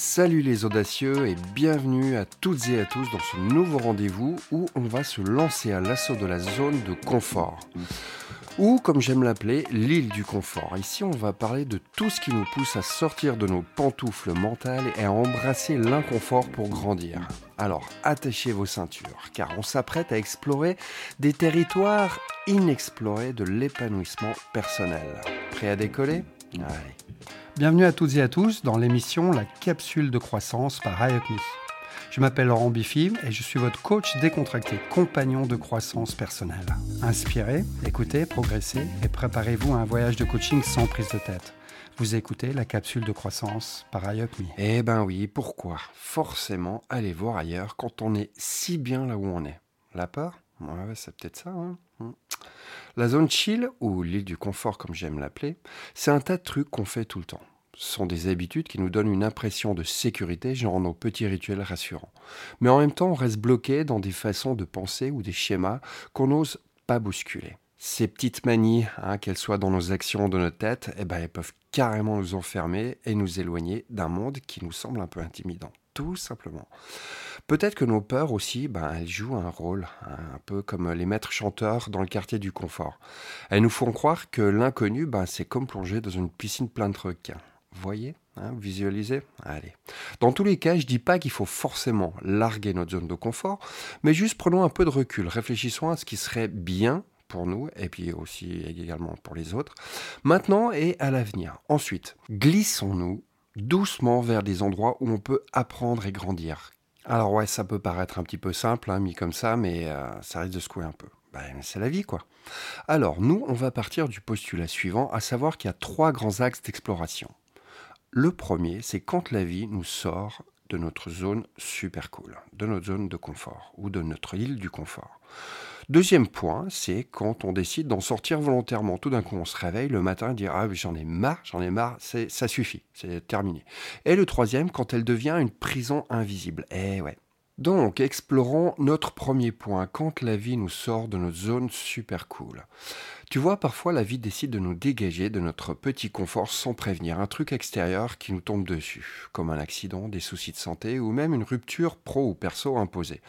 Salut les audacieux et bienvenue à toutes et à tous dans ce nouveau rendez-vous où on va se lancer à l'assaut de la zone de confort. Ou comme j'aime l'appeler, l'île du confort. Ici on va parler de tout ce qui nous pousse à sortir de nos pantoufles mentales et à embrasser l'inconfort pour grandir. Alors attachez vos ceintures car on s'apprête à explorer des territoires inexplorés de l'épanouissement personnel. Prêt à décoller? Allez. Bienvenue à toutes et à tous dans l'émission La capsule de croissance par IUPME. Je m'appelle Laurent Biffy et je suis votre coach décontracté, compagnon de croissance personnelle. Inspirez, écoutez, progressez et préparez-vous à un voyage de coaching sans prise de tête. Vous écoutez la capsule de croissance par IUPME. Eh ben oui, pourquoi? Forcément aller voir ailleurs quand on est si bien là où on est. La peur? Ouais, c'est peut-être ça. Hein Hmm. La zone chill, ou l'île du confort comme j'aime l'appeler, c'est un tas de trucs qu'on fait tout le temps. Sont des habitudes qui nous donnent une impression de sécurité, genre nos petits rituels rassurants. Mais en même temps, on reste bloqué dans des façons de penser ou des schémas qu'on n'ose pas bousculer. Ces petites manies, hein, qu'elles soient dans nos actions ou dans notre tête, eh ben, elles peuvent carrément nous enfermer et nous éloigner d'un monde qui nous semble un peu intimidant tout simplement. Peut-être que nos peurs aussi, ben, elles jouent un rôle, un peu comme les maîtres chanteurs dans le quartier du confort. Elles nous font croire que l'inconnu, ben, c'est comme plonger dans une piscine pleine de requins. Voyez hein, Visualisez Allez. Dans tous les cas, je dis pas qu'il faut forcément larguer notre zone de confort, mais juste prenons un peu de recul, réfléchissons à ce qui serait bien pour nous et puis aussi également pour les autres, maintenant et à l'avenir. Ensuite, glissons-nous doucement vers des endroits où on peut apprendre et grandir. Alors ouais, ça peut paraître un petit peu simple, hein, mis comme ça, mais euh, ça risque de secouer un peu. Ben, c'est la vie, quoi. Alors, nous, on va partir du postulat suivant, à savoir qu'il y a trois grands axes d'exploration. Le premier, c'est quand la vie nous sort de notre zone super cool, de notre zone de confort, ou de notre île du confort. Deuxième point, c'est quand on décide d'en sortir volontairement. Tout d'un coup, on se réveille le matin et dit Ah, j'en ai marre, j'en ai marre, ça suffit, c'est terminé. Et le troisième, quand elle devient une prison invisible. Eh ouais. Donc, explorons notre premier point, quand la vie nous sort de notre zone super cool. Tu vois, parfois la vie décide de nous dégager de notre petit confort sans prévenir, un truc extérieur qui nous tombe dessus, comme un accident, des soucis de santé ou même une rupture pro ou perso imposée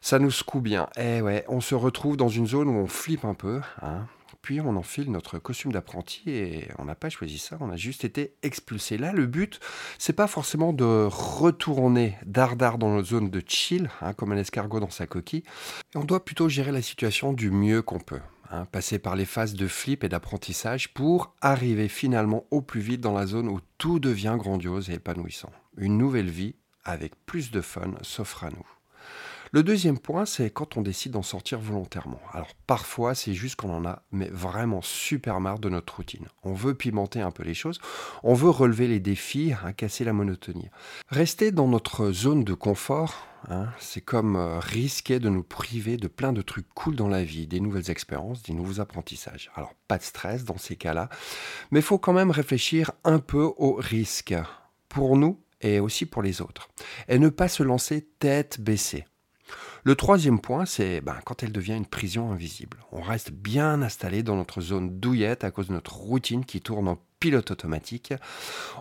ça nous secoue bien. Eh ouais, on se retrouve dans une zone où on flippe un peu, hein. Puis on enfile notre costume d'apprenti et on n'a pas choisi ça, on a juste été expulsé. Là, le but, c'est pas forcément de retourner dardard dans notre zone de chill, hein, comme un escargot dans sa coquille. on doit plutôt gérer la situation du mieux qu'on peut. Hein, passer par les phases de flip et d'apprentissage pour arriver finalement au plus vite dans la zone où tout devient grandiose et épanouissant. Une nouvelle vie avec plus de fun s'offre à nous. Le deuxième point, c'est quand on décide d'en sortir volontairement. Alors parfois, c'est juste qu'on en a mais vraiment super marre de notre routine. On veut pimenter un peu les choses, on veut relever les défis, hein, casser la monotonie. Rester dans notre zone de confort, hein, c'est comme euh, risquer de nous priver de plein de trucs cool dans la vie, des nouvelles expériences, des nouveaux apprentissages. Alors pas de stress dans ces cas-là, mais il faut quand même réfléchir un peu aux risques. Pour nous, et aussi pour les autres. Et ne pas se lancer tête baissée. Le troisième point, c'est ben, quand elle devient une prison invisible. On reste bien installé dans notre zone douillette à cause de notre routine qui tourne en pilote automatique.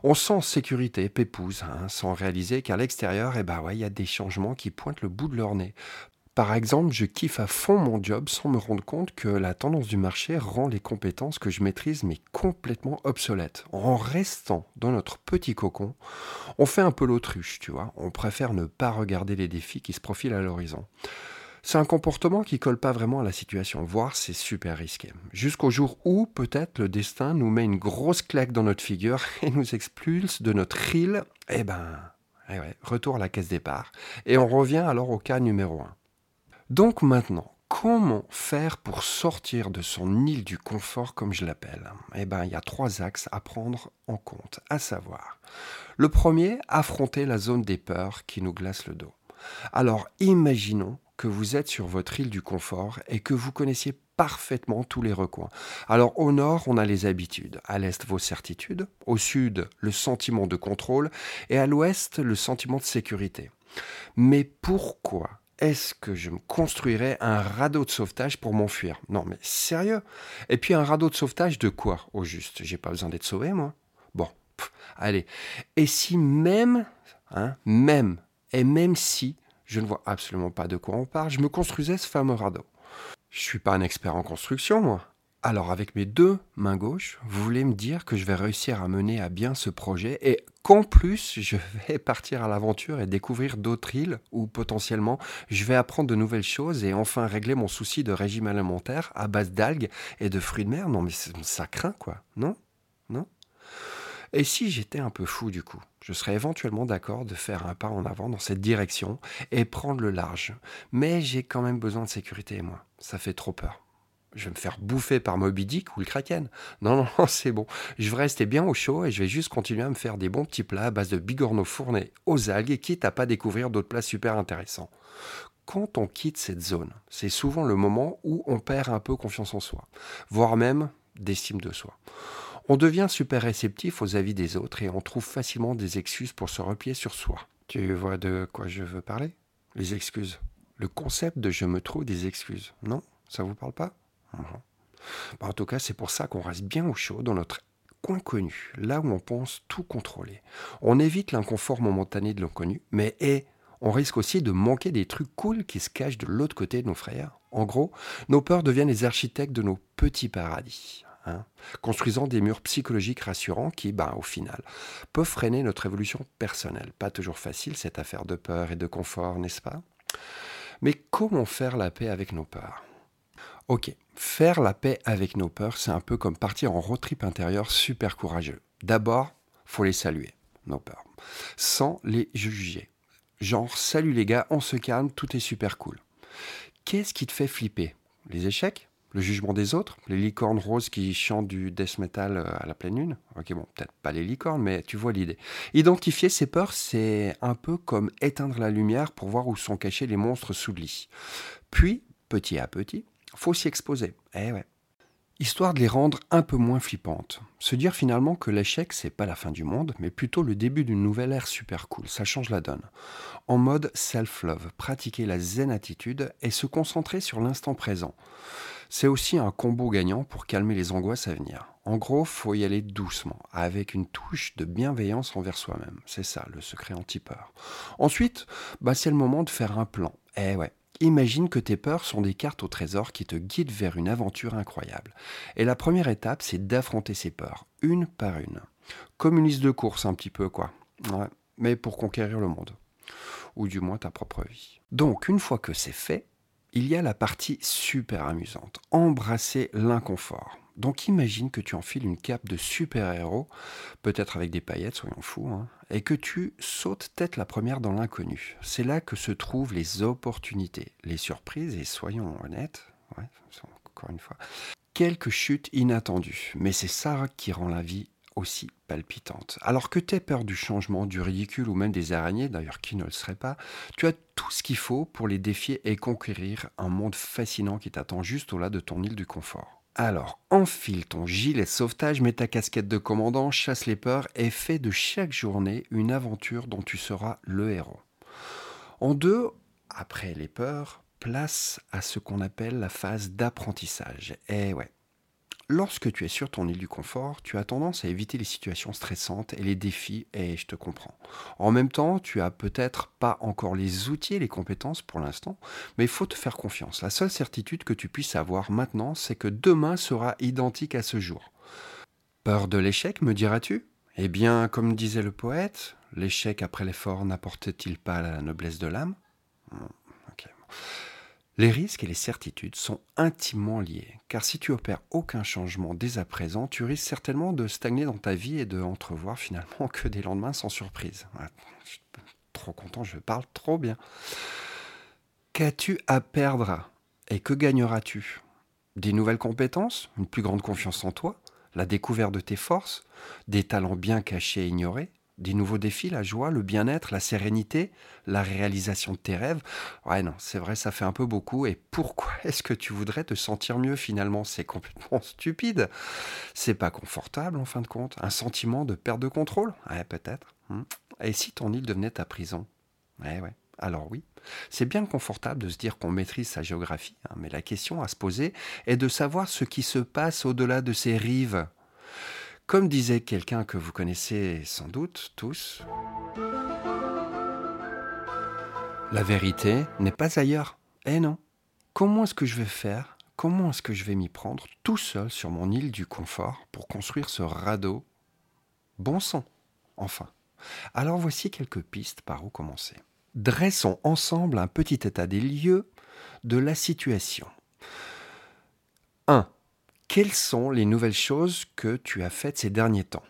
On sent sécurité, pépouse, hein, sans réaliser qu'à l'extérieur, eh ben ouais, il y a des changements qui pointent le bout de leur nez. Par exemple, je kiffe à fond mon job sans me rendre compte que la tendance du marché rend les compétences que je maîtrise mais complètement obsolètes. En restant dans notre petit cocon, on fait un peu l'autruche, tu vois. On préfère ne pas regarder les défis qui se profilent à l'horizon. C'est un comportement qui colle pas vraiment à la situation, voire c'est super risqué. Jusqu'au jour où, peut-être, le destin nous met une grosse claque dans notre figure et nous expulse de notre île. Eh ben, eh retour à la caisse départ. Et on revient alors au cas numéro 1. Donc maintenant, comment faire pour sortir de son île du confort comme je l'appelle? Eh bien, il y a trois axes à prendre en compte, à savoir. Le premier, affronter la zone des peurs qui nous glace le dos. Alors imaginons que vous êtes sur votre île du confort et que vous connaissiez parfaitement tous les recoins. Alors au nord, on a les habitudes, à l'est vos certitudes, au sud le sentiment de contrôle et à l'ouest le sentiment de sécurité. Mais pourquoi est-ce que je me construirais un radeau de sauvetage pour m'enfuir? Non, mais sérieux? Et puis un radeau de sauvetage de quoi, au juste? J'ai pas besoin d'être sauvé, moi Bon, allez. Et si même, hein, même, et même si, je ne vois absolument pas de quoi on parle, je me construisais ce fameux radeau? Je suis pas un expert en construction, moi. Alors avec mes deux mains gauches, vous voulez me dire que je vais réussir à mener à bien ce projet et qu'en plus je vais partir à l'aventure et découvrir d'autres îles où potentiellement je vais apprendre de nouvelles choses et enfin régler mon souci de régime alimentaire à base d'algues et de fruits de mer. Non mais ça craint quoi, non? Non? Et si j'étais un peu fou du coup, je serais éventuellement d'accord de faire un pas en avant dans cette direction et prendre le large. Mais j'ai quand même besoin de sécurité, moi. Ça fait trop peur je vais me faire bouffer par Moby Dick ou le Kraken. Non, non, c'est bon. Je vais rester bien au chaud et je vais juste continuer à me faire des bons petits plats à base de bigorneaux fournés aux algues et quitte à pas découvrir d'autres plats super intéressants. Quand on quitte cette zone, c'est souvent le moment où on perd un peu confiance en soi, voire même d'estime de soi. On devient super réceptif aux avis des autres et on trouve facilement des excuses pour se replier sur soi. Tu vois de quoi je veux parler? Les excuses. Le concept de je me trouve des excuses. Non? Ça vous parle pas? Bah, en tout cas, c'est pour ça qu'on reste bien au chaud dans notre coin connu, là où on pense tout contrôler. On évite l'inconfort momentané de l'inconnu, mais on risque aussi de manquer des trucs cool qui se cachent de l'autre côté de nos frères. En gros, nos peurs deviennent les architectes de nos petits paradis. Hein, construisant des murs psychologiques rassurants qui, ben, au final, peuvent freiner notre évolution personnelle. Pas toujours facile cette affaire de peur et de confort, n'est-ce pas? Mais comment faire la paix avec nos peurs? Ok, faire la paix avec nos peurs, c'est un peu comme partir en road trip intérieur super courageux. D'abord, faut les saluer, nos peurs, sans les juger. Genre, salut les gars, on se calme, tout est super cool. Qu'est-ce qui te fait flipper? Les échecs? Le jugement des autres? Les licornes roses qui chantent du death metal euh, à la pleine lune? Ok, bon, peut-être pas les licornes, mais tu vois l'idée. Identifier ces peurs, c'est un peu comme éteindre la lumière pour voir où sont cachés les monstres sous le lit. Puis, petit à petit, faut s'y exposer. Eh ouais. Histoire de les rendre un peu moins flippantes. Se dire finalement que l'échec, c'est pas la fin du monde, mais plutôt le début d'une nouvelle ère super cool. Ça change la donne. En mode self-love, pratiquer la zen attitude et se concentrer sur l'instant présent. C'est aussi un combo gagnant pour calmer les angoisses à venir. En gros, faut y aller doucement, avec une touche de bienveillance envers soi-même. C'est ça, le secret anti-peur. Ensuite, bah, c'est le moment de faire un plan. Eh ouais, Imagine que tes peurs sont des cartes au trésor qui te guident vers une aventure incroyable. Et la première étape, c'est d'affronter ces peurs, une par une. Comme une liste de courses, un petit peu, quoi. mais pour conquérir le monde. Ou du moins ta propre vie. Donc, une fois que c'est fait, il y a la partie super amusante. Embrasser l'inconfort. Donc imagine que tu enfiles une cape de super-héros, peut-être avec des paillettes, soyons fous, hein, et que tu sautes tête la première dans l'inconnu. C'est là que se trouvent les opportunités, les surprises, et soyons honnêtes, encore une fois, quelques chutes inattendues. Mais c'est ça qui rend la vie aussi palpitante. Alors que tu aies peur du changement, du ridicule ou même des araignées, d'ailleurs qui ne le serait pas, tu as tout ce qu'il faut pour les défier et conquérir un monde fascinant qui t'attend juste au-delà de ton île du confort. Alors, enfile ton gilet sauvetage, mets ta casquette de commandant, chasse les peurs et fais de chaque journée une aventure dont tu seras le héros. En deux, après les peurs, place à ce qu'on appelle la phase d'apprentissage. Eh ouais, Lorsque tu es sur ton île du confort, tu as tendance à éviter les situations stressantes et les défis, et je te comprends. En même temps, tu as peut-être pas encore les outils et les compétences pour l'instant, mais il faut te faire confiance. La seule certitude que tu puisses avoir maintenant, c'est que demain sera identique à ce jour. Peur de l'échec, me diras-tu? Eh bien, comme disait le poète, l'échec après l'effort n'apporte-t-il pas la noblesse de l'âme? Hmm, les risques et les certitudes sont intimement liés, car si tu opères aucun changement dès à présent, tu risques certainement de stagner dans ta vie et de entrevoir finalement que des lendemains sans surprise. je suis trop content, je parle trop bien. Qu'as-tu à perdre et que gagneras-tu? Des nouvelles compétences, une plus grande confiance en toi, la découverte de tes forces, des talents bien cachés et ignorés, des nouveaux défis, la joie, le bien-être, la sérénité, la réalisation de tes rêves. Ouais, non, c'est vrai, ça fait un peu beaucoup. Et pourquoi est-ce que tu voudrais te sentir mieux finalement? C'est complètement stupide. C'est pas confortable en fin de compte. Un sentiment de perte de contrôle? Ouais, peut-être. Hmm. Et si ton île devenait ta prison? Ouais, ouais. Alors oui, c'est bien confortable de se dire qu'on maîtrise sa géographie, hein, mais la question à se poser est de savoir ce qui se passe au-delà de ces rives Comme disait quelqu'un que vous connaissez sans doute tous, la vérité n'est pas ailleurs. Eh non. Comment est-ce que je vais faire? Comment est-ce que je vais m'y prendre tout seul sur mon île du confort pour construire ce radeau? Bon sang, enfin. Alors voici quelques pistes par où commencer. Dressons ensemble un petit état des lieux de la situation. 1. Quelles sont les nouvelles choses que tu as faites ces derniers temps?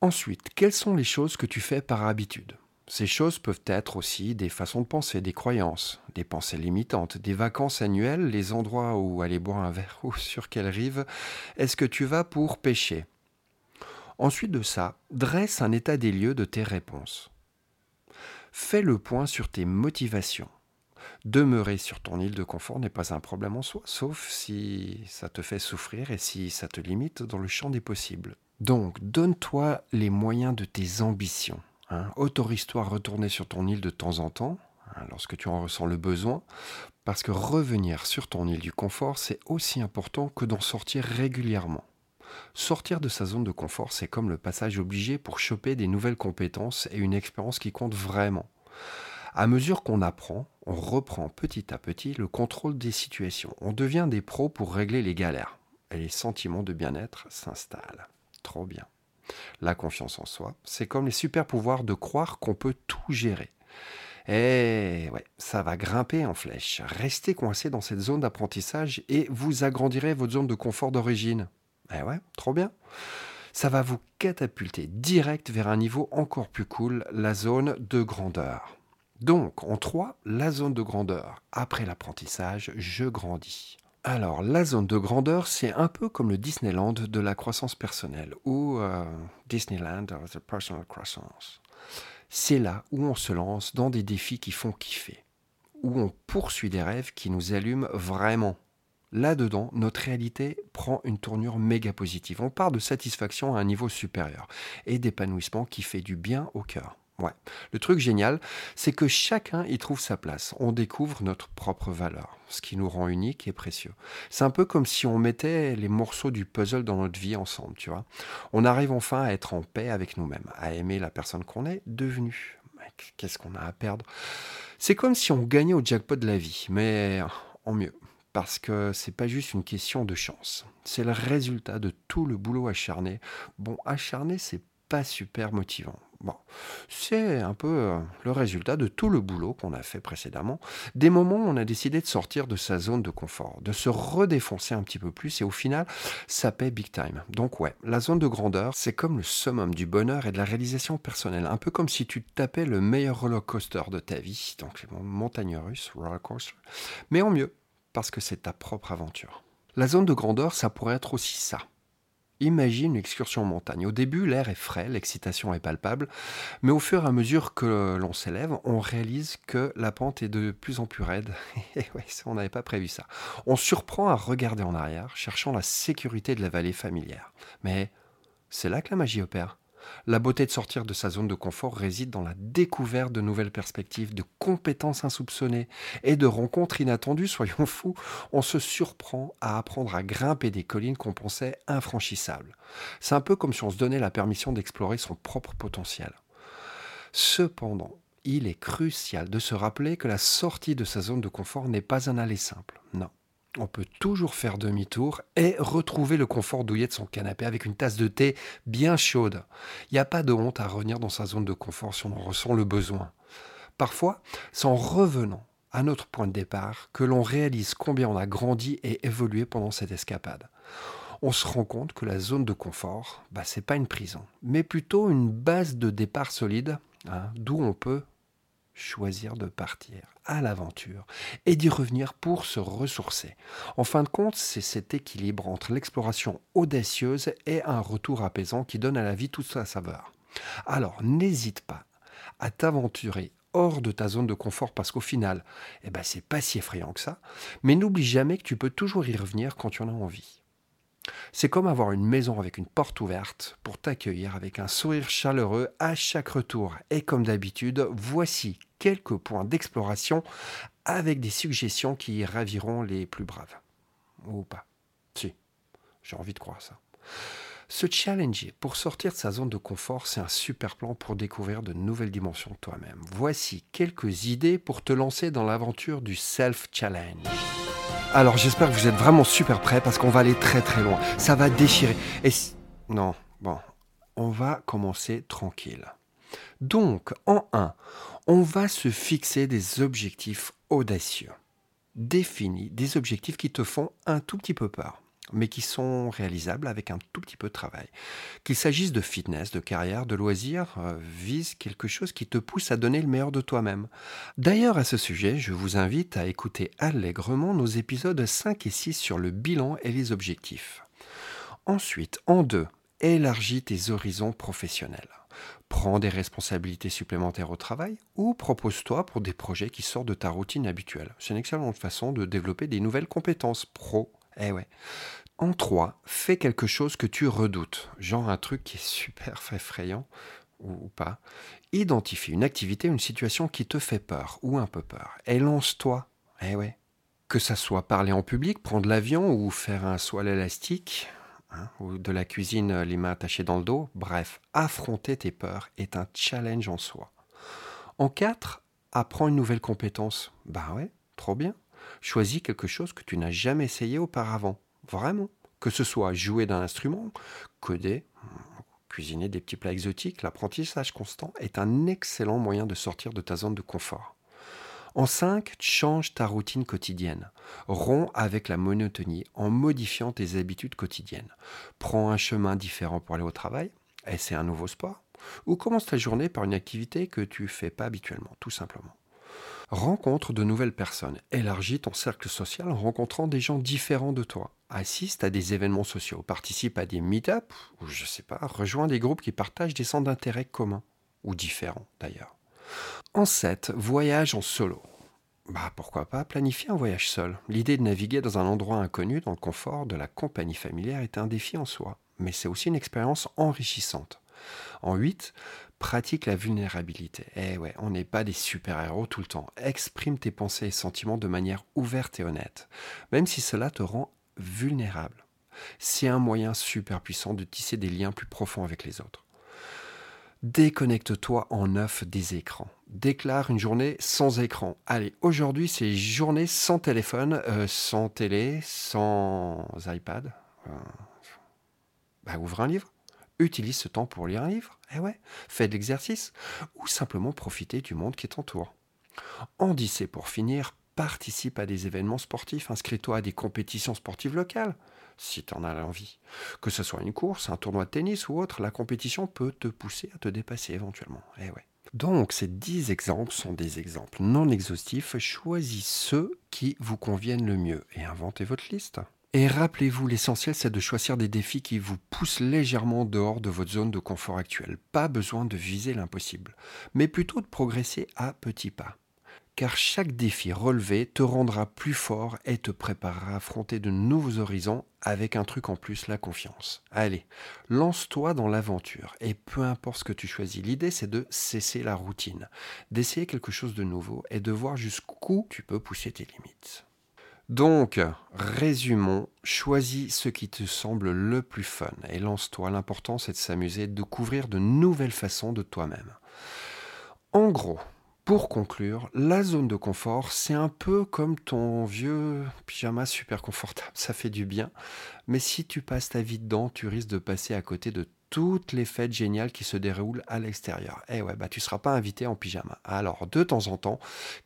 Ensuite, quelles sont les choses que tu fais par habitude? Ces choses peuvent être aussi des façons de penser, des croyances, des pensées limitantes, des vacances annuelles, les endroits où aller boire un verre ou sur quelle rive est-ce que tu vas pour pêcher? Ensuite de ça, dresse un état des lieux de tes réponses. Fais le point sur tes motivations. Demeurer sur ton île de confort n'est pas un problème en soi, sauf si ça te fait souffrir et si ça te limite dans le champ des possibles. Donc, donne-toi les moyens de tes ambitions. Hein. Autorise-toi à retourner sur ton île de temps en temps, hein, lorsque tu en ressens le besoin, parce que revenir sur ton île du confort, c'est aussi important que d'en sortir régulièrement. Sortir de sa zone de confort, c'est comme le passage obligé pour choper des nouvelles compétences et une expérience qui compte vraiment. À mesure qu'on apprend, on reprend petit à petit le contrôle des situations. On devient des pros pour régler les galères. Et les sentiments de bien-être s'installent. Trop bien. La confiance en soi, c'est comme les super pouvoirs de croire qu'on peut tout gérer. Et ouais, ça va grimper en flèche. Restez coincé dans cette zone d'apprentissage et vous agrandirez votre zone de confort d'origine. Eh ouais, trop bien. Ça va vous catapulter direct vers un niveau encore plus cool, la zone de grandeur. Donc, en 3, la zone de grandeur. Après l'apprentissage, je grandis. Alors, la zone de grandeur, c'est un peu comme le Disneyland de la croissance personnelle, ou euh, Disneyland of the Personal Croissance. C'est là où on se lance dans des défis qui font kiffer, où on poursuit des rêves qui nous allument vraiment. Là-dedans, notre réalité prend une tournure méga positive. On part de satisfaction à un niveau supérieur et d'épanouissement qui fait du bien au cœur. Ouais. Le truc génial, c'est que chacun y trouve sa place. On découvre notre propre valeur, ce qui nous rend unique et précieux. C'est un peu comme si on mettait les morceaux du puzzle dans notre vie ensemble, tu vois. On arrive enfin à être en paix avec nous-mêmes, à aimer la personne qu'on est devenue. Qu'est-ce qu'on a à perdre? C'est comme si on gagnait au jackpot de la vie, mais en mieux parce que c'est pas juste une question de chance. C'est le résultat de tout le boulot acharné. Bon, acharné, c'est pas super motivant. Bon, c'est un peu euh, le résultat de tout le boulot qu'on a fait précédemment. Des moments où on a décidé de sortir de sa zone de confort, de se redéfoncer un petit peu plus et au final, ça paie big time. Donc ouais, la zone de grandeur, c'est comme le summum du bonheur et de la réalisation personnelle. Un peu comme si tu tapais le meilleur roller coaster de ta vie, donc montagne russe, roller coaster, mais en mieux parce que c'est ta propre aventure. La zone de grandeur, ça pourrait être aussi ça. Imagine une excursion en montagne. Au début, l'air est frais, l'excitation est palpable, mais au fur et à mesure que l'on s'élève, on réalise que la pente est de plus en plus raide. On n'avait pas prévu ça. On surprend à regarder en arrière, cherchant la sécurité de la vallée familière. Mais c'est là que la magie opère. La beauté de sortir de sa zone de confort réside dans la découverte de nouvelles perspectives, de compétences insoupçonnées et de rencontres inattendues. Soyons fous, on se surprend à apprendre à grimper des collines qu'on pensait infranchissables. C'est un peu comme si on se donnait la permission d'explorer son propre potentiel. Cependant, il est crucial de se rappeler que la sortie de sa zone de confort n'est pas un aller simple. Non on peut toujours faire demi-tour et retrouver le confort douillet de son canapé avec une tasse de thé bien chaude. Il n'y a pas de honte à revenir dans sa zone de confort si on en ressent le besoin. Parfois, c'est en revenant à notre point de départ que l'on réalise combien on a grandi et évolué pendant cette escapade. On se rend compte que la zone de confort, bah, c'est pas une prison, mais plutôt une base de départ solide, hein, d'où on peut choisir de partir à l'aventure et d'y revenir pour se ressourcer. En fin de compte, c'est cet équilibre entre l'exploration audacieuse et un retour apaisant qui donne à la vie toute sa saveur. Alors n'hésite pas à t'aventurer hors de ta zone de confort parce qu'au final, eh ben, c'est pas si effrayant que ça, mais n'oublie jamais que tu peux toujours y revenir quand tu en as envie. C'est comme avoir une maison avec une porte ouverte pour t'accueillir avec un sourire chaleureux à chaque retour. Et comme d'habitude, voici quelques points d'exploration avec des suggestions qui raviront les plus braves. Ou pas. Si, j'ai envie de croire ça. Se challenger pour sortir de sa zone de confort, c'est un super plan pour découvrir de nouvelles dimensions de toi-même. Voici quelques idées pour te lancer dans l'aventure du self-challenge. Alors j'espère que vous êtes vraiment super prêts parce qu'on va aller très très loin. Ça va déchirer. Et non, bon, on va commencer tranquille. Donc, en 1, on va se fixer des objectifs audacieux. Définis des objectifs qui te font un tout petit peu peur mais qui sont réalisables avec un tout petit peu de travail. Qu'il s'agisse de fitness, de carrière, de loisirs, euh, vise quelque chose qui te pousse à donner le meilleur de toi-même. D'ailleurs, à ce sujet, je vous invite à écouter allègrement nos épisodes 5 et 6 sur le bilan et les objectifs. Ensuite, en 2, élargis tes horizons professionnels. Prends des responsabilités supplémentaires au travail ou propose-toi pour des projets qui sortent de ta routine habituelle. C'est une excellente façon de développer des nouvelles compétences pro eh ouais. En 3, fais quelque chose que tu redoutes, genre un truc qui est super effrayant ou pas. Identifie une activité, une situation qui te fait peur ou un peu peur. Et lance-toi. Eh ouais. Que ça soit parler en public, prendre l'avion ou faire un soil élastique, hein, ou de la cuisine les mains attachées dans le dos, bref, affronter tes peurs est un challenge en soi. En 4, apprends une nouvelle compétence. Bah ouais, trop bien. Choisis quelque chose que tu n'as jamais essayé auparavant. Vraiment. Que ce soit jouer d'un instrument, coder, cuisiner des petits plats exotiques, l'apprentissage constant est un excellent moyen de sortir de ta zone de confort. En 5, change ta routine quotidienne. Romps avec la monotonie en modifiant tes habitudes quotidiennes. Prends un chemin différent pour aller au travail, essaie un nouveau sport, ou commence ta journée par une activité que tu ne fais pas habituellement, tout simplement. Rencontre de nouvelles personnes. Élargis ton cercle social en rencontrant des gens différents de toi. Assiste à des événements sociaux. Participe à des meet-up ou je sais pas, rejoins des groupes qui partagent des centres d'intérêt communs ou différents d'ailleurs. En 7, voyage en solo. Bah pourquoi pas planifier un voyage seul. L'idée de naviguer dans un endroit inconnu dans le confort de la compagnie familière est un défi en soi, mais c'est aussi une expérience enrichissante. En 8, pratique la vulnérabilité. Eh ouais, on n'est pas des super-héros tout le temps. Exprime tes pensées et sentiments de manière ouverte et honnête, même si cela te rend vulnérable. C'est un moyen super puissant de tisser des liens plus profonds avec les autres. Déconnecte-toi en neuf des écrans. Déclare une journée sans écran. Allez, aujourd'hui c'est journée sans téléphone, euh, sans télé, sans iPad. Euh, bah, ouvre un livre utilise ce temps pour lire un livre, eh ouais, fais de l'exercice, ou simplement profiter du monde qui t'entoure. En dissé pour finir, participe à des événements sportifs, inscris-toi à des compétitions sportives locales, si tu en as l'envie. Que ce soit une course, un tournoi de tennis ou autre, la compétition peut te pousser à te dépasser éventuellement. Eh ouais. Donc ces 10 exemples sont des exemples non exhaustifs, choisis ceux qui vous conviennent le mieux et inventez votre liste. Et rappelez-vous, l'essentiel, c'est de choisir des défis qui vous poussent légèrement dehors de votre zone de confort actuelle. Pas besoin de viser l'impossible, mais plutôt de progresser à petits pas. Car chaque défi relevé te rendra plus fort et te préparera à affronter de nouveaux horizons avec un truc en plus, la confiance. Allez, lance-toi dans l'aventure et peu importe ce que tu choisis, l'idée c'est de cesser la routine, d'essayer quelque chose de nouveau et de voir jusqu'où tu peux pousser tes limites. Donc, résumons, choisis ce qui te semble le plus fun et lance-toi. L'important, c'est de s'amuser, de découvrir de nouvelles façons de toi-même. En gros, pour conclure, la zone de confort, c'est un peu comme ton vieux pyjama super confortable. Ça fait du bien. Mais si tu passes ta vie dedans, tu risques de passer à côté de toutes les fêtes géniales qui se déroulent à l'extérieur. Eh ouais, bah tu seras pas invité en pyjama. Alors, de temps en temps,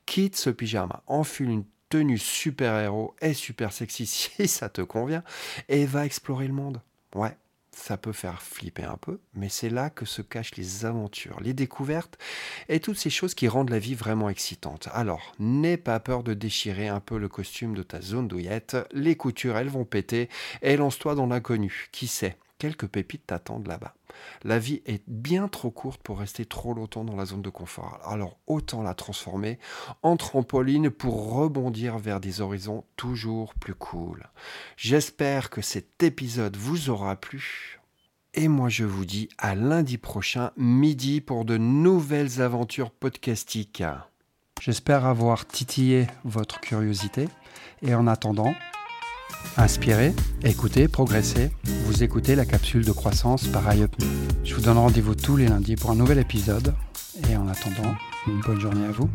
quitte ce pyjama, enfile une tenue super-héros et super sexy si ça te convient, et va explorer le monde. Ouais, ça peut faire flipper un peu, mais c'est là que se cachent les aventures, les découvertes et toutes ces choses qui rendent la vie vraiment excitante. Alors, n'aie pas peur de déchirer un peu le costume de ta zone douillette, les coutures elles vont péter, et lance-toi dans l'inconnu, qui sait? Quelques pépites t'attendent là-bas. La vie est bien trop courte pour rester trop longtemps dans la zone de confort. Alors autant la transformer en trampoline pour rebondir vers des horizons toujours plus cool. J'espère que cet épisode vous aura plu. Et moi je vous dis à lundi prochain midi pour de nouvelles aventures podcastiques. J'espère avoir titillé votre curiosité et en attendant, Inspirez, écoutez, progressez. Vous écoutez la capsule de croissance par iUpMe. Je vous donne rendez-vous tous les lundis pour un nouvel épisode. Et en attendant, une bonne journée à vous.